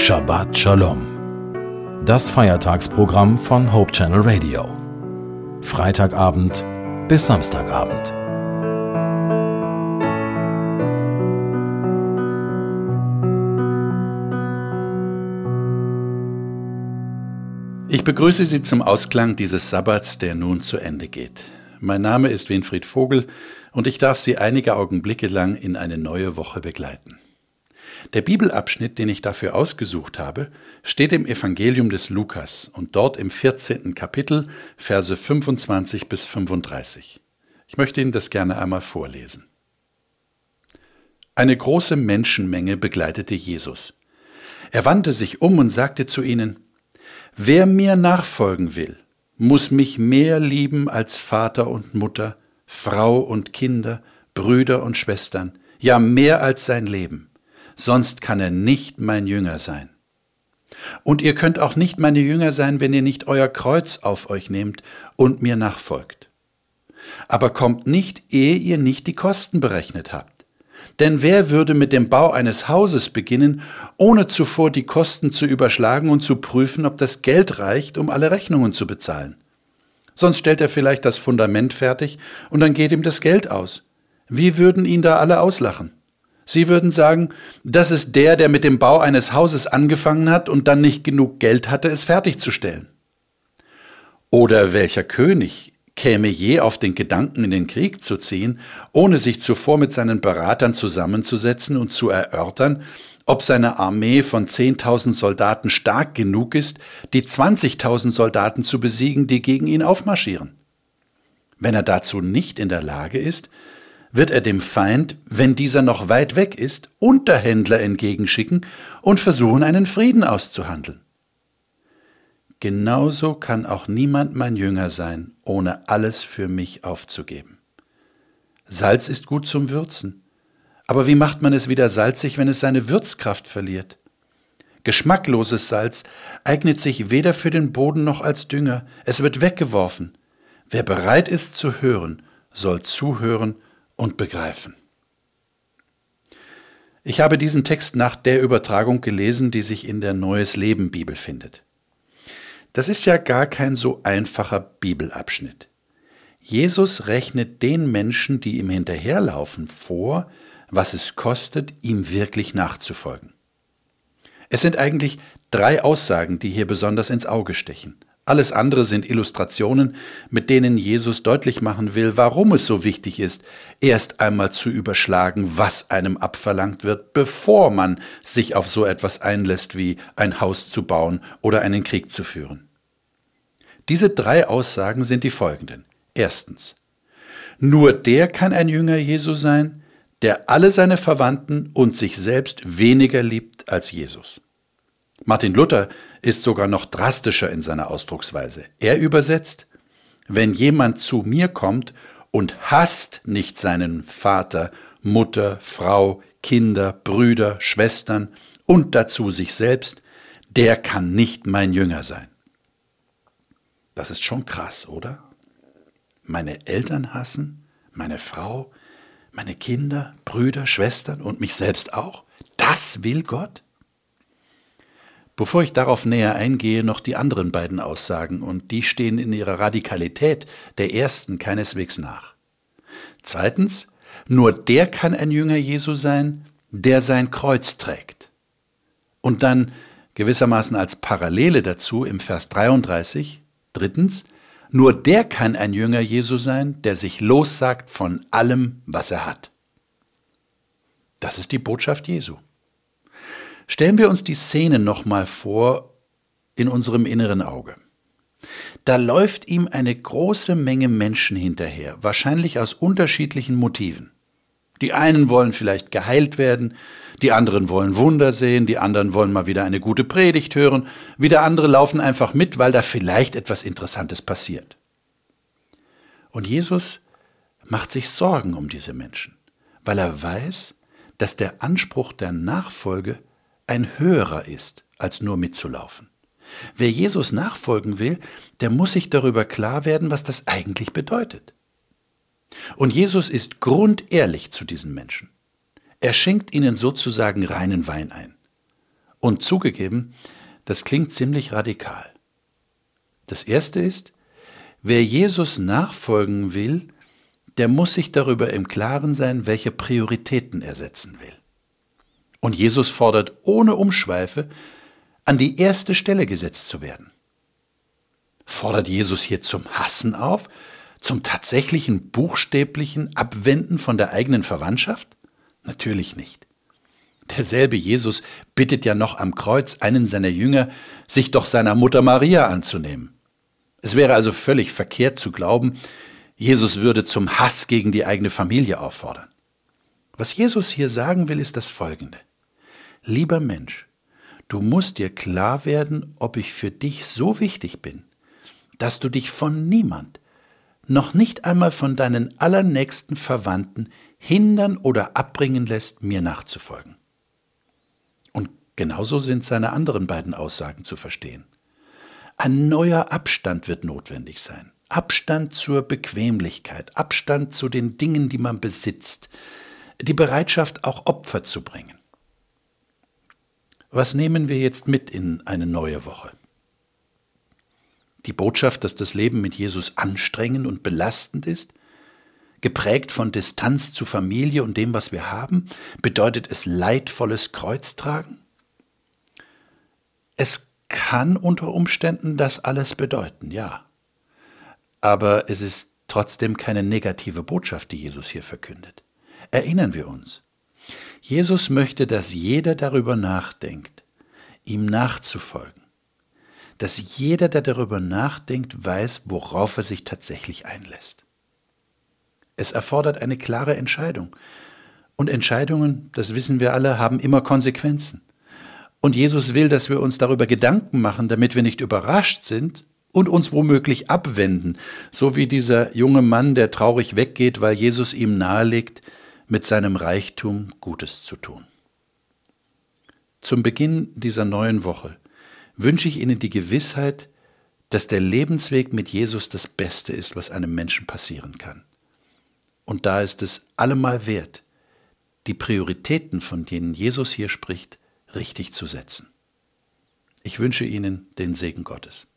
Shabbat Shalom. Das Feiertagsprogramm von Hope Channel Radio. Freitagabend bis Samstagabend. Ich begrüße Sie zum Ausklang dieses Sabbats, der nun zu Ende geht. Mein Name ist Winfried Vogel und ich darf Sie einige Augenblicke lang in eine neue Woche begleiten. Der Bibelabschnitt, den ich dafür ausgesucht habe, steht im Evangelium des Lukas und dort im 14. Kapitel, Verse 25 bis 35. Ich möchte Ihnen das gerne einmal vorlesen. Eine große Menschenmenge begleitete Jesus. Er wandte sich um und sagte zu ihnen, Wer mir nachfolgen will, muss mich mehr lieben als Vater und Mutter, Frau und Kinder, Brüder und Schwestern, ja mehr als sein Leben, sonst kann er nicht mein Jünger sein. Und ihr könnt auch nicht meine Jünger sein, wenn ihr nicht euer Kreuz auf euch nehmt und mir nachfolgt. Aber kommt nicht, ehe ihr nicht die Kosten berechnet habt. Denn wer würde mit dem Bau eines Hauses beginnen, ohne zuvor die Kosten zu überschlagen und zu prüfen, ob das Geld reicht, um alle Rechnungen zu bezahlen? Sonst stellt er vielleicht das Fundament fertig und dann geht ihm das Geld aus. Wie würden ihn da alle auslachen? Sie würden sagen, das ist der, der mit dem Bau eines Hauses angefangen hat und dann nicht genug Geld hatte, es fertigzustellen. Oder welcher König käme je auf den Gedanken, in den Krieg zu ziehen, ohne sich zuvor mit seinen Beratern zusammenzusetzen und zu erörtern, ob seine Armee von 10.000 Soldaten stark genug ist, die 20.000 Soldaten zu besiegen, die gegen ihn aufmarschieren. Wenn er dazu nicht in der Lage ist, wird er dem Feind, wenn dieser noch weit weg ist, Unterhändler entgegenschicken und versuchen, einen Frieden auszuhandeln. Genauso kann auch niemand mein Jünger sein, ohne alles für mich aufzugeben. Salz ist gut zum Würzen, aber wie macht man es wieder salzig, wenn es seine Würzkraft verliert? Geschmackloses Salz eignet sich weder für den Boden noch als Dünger, es wird weggeworfen. Wer bereit ist zu hören, soll zuhören und begreifen. Ich habe diesen Text nach der Übertragung gelesen, die sich in der Neues Leben Bibel findet. Das ist ja gar kein so einfacher Bibelabschnitt. Jesus rechnet den Menschen, die ihm hinterherlaufen, vor, was es kostet, ihm wirklich nachzufolgen. Es sind eigentlich drei Aussagen, die hier besonders ins Auge stechen. Alles andere sind Illustrationen, mit denen Jesus deutlich machen will, warum es so wichtig ist, erst einmal zu überschlagen, was einem abverlangt wird, bevor man sich auf so etwas einlässt wie ein Haus zu bauen oder einen Krieg zu führen. Diese drei Aussagen sind die folgenden. Erstens. Nur der kann ein Jünger Jesu sein, der alle seine Verwandten und sich selbst weniger liebt als Jesus. Martin Luther ist sogar noch drastischer in seiner Ausdrucksweise. Er übersetzt, wenn jemand zu mir kommt und hasst nicht seinen Vater, Mutter, Frau, Kinder, Brüder, Schwestern und dazu sich selbst, der kann nicht mein Jünger sein. Das ist schon krass, oder? Meine Eltern hassen, meine Frau, meine Kinder, Brüder, Schwestern und mich selbst auch. Das will Gott? Bevor ich darauf näher eingehe, noch die anderen beiden Aussagen, und die stehen in ihrer Radikalität der ersten keineswegs nach. Zweitens, nur der kann ein Jünger Jesu sein, der sein Kreuz trägt. Und dann gewissermaßen als Parallele dazu im Vers 33, drittens, nur der kann ein Jünger Jesu sein, der sich lossagt von allem, was er hat. Das ist die Botschaft Jesu. Stellen wir uns die Szene nochmal vor in unserem inneren Auge. Da läuft ihm eine große Menge Menschen hinterher, wahrscheinlich aus unterschiedlichen Motiven. Die einen wollen vielleicht geheilt werden, die anderen wollen Wunder sehen, die anderen wollen mal wieder eine gute Predigt hören, wieder andere laufen einfach mit, weil da vielleicht etwas Interessantes passiert. Und Jesus macht sich Sorgen um diese Menschen, weil er weiß, dass der Anspruch der Nachfolge ein höherer ist, als nur mitzulaufen. Wer Jesus nachfolgen will, der muss sich darüber klar werden, was das eigentlich bedeutet. Und Jesus ist grundehrlich zu diesen Menschen. Er schenkt ihnen sozusagen reinen Wein ein. Und zugegeben, das klingt ziemlich radikal. Das Erste ist, wer Jesus nachfolgen will, der muss sich darüber im Klaren sein, welche Prioritäten er setzen will. Und Jesus fordert ohne Umschweife, an die erste Stelle gesetzt zu werden. Fordert Jesus hier zum Hassen auf, zum tatsächlichen buchstäblichen Abwenden von der eigenen Verwandtschaft? Natürlich nicht. Derselbe Jesus bittet ja noch am Kreuz einen seiner Jünger, sich doch seiner Mutter Maria anzunehmen. Es wäre also völlig verkehrt zu glauben, Jesus würde zum Hass gegen die eigene Familie auffordern. Was Jesus hier sagen will, ist das Folgende. Lieber Mensch, du musst dir klar werden, ob ich für dich so wichtig bin, dass du dich von niemand, noch nicht einmal von deinen allernächsten Verwandten hindern oder abbringen lässt, mir nachzufolgen. Und genauso sind seine anderen beiden Aussagen zu verstehen. Ein neuer Abstand wird notwendig sein. Abstand zur Bequemlichkeit, Abstand zu den Dingen, die man besitzt, die Bereitschaft, auch Opfer zu bringen. Was nehmen wir jetzt mit in eine neue Woche? Die Botschaft, dass das Leben mit Jesus anstrengend und belastend ist, geprägt von Distanz zu Familie und dem, was wir haben, bedeutet es leidvolles Kreuztragen? Es kann unter Umständen das alles bedeuten, ja. Aber es ist trotzdem keine negative Botschaft, die Jesus hier verkündet. Erinnern wir uns. Jesus möchte, dass jeder darüber nachdenkt, ihm nachzufolgen. Dass jeder, der darüber nachdenkt, weiß, worauf er sich tatsächlich einlässt. Es erfordert eine klare Entscheidung. Und Entscheidungen, das wissen wir alle, haben immer Konsequenzen. Und Jesus will, dass wir uns darüber Gedanken machen, damit wir nicht überrascht sind und uns womöglich abwenden, so wie dieser junge Mann, der traurig weggeht, weil Jesus ihm nahelegt, mit seinem Reichtum Gutes zu tun. Zum Beginn dieser neuen Woche wünsche ich Ihnen die Gewissheit, dass der Lebensweg mit Jesus das Beste ist, was einem Menschen passieren kann. Und da ist es allemal wert, die Prioritäten, von denen Jesus hier spricht, richtig zu setzen. Ich wünsche Ihnen den Segen Gottes.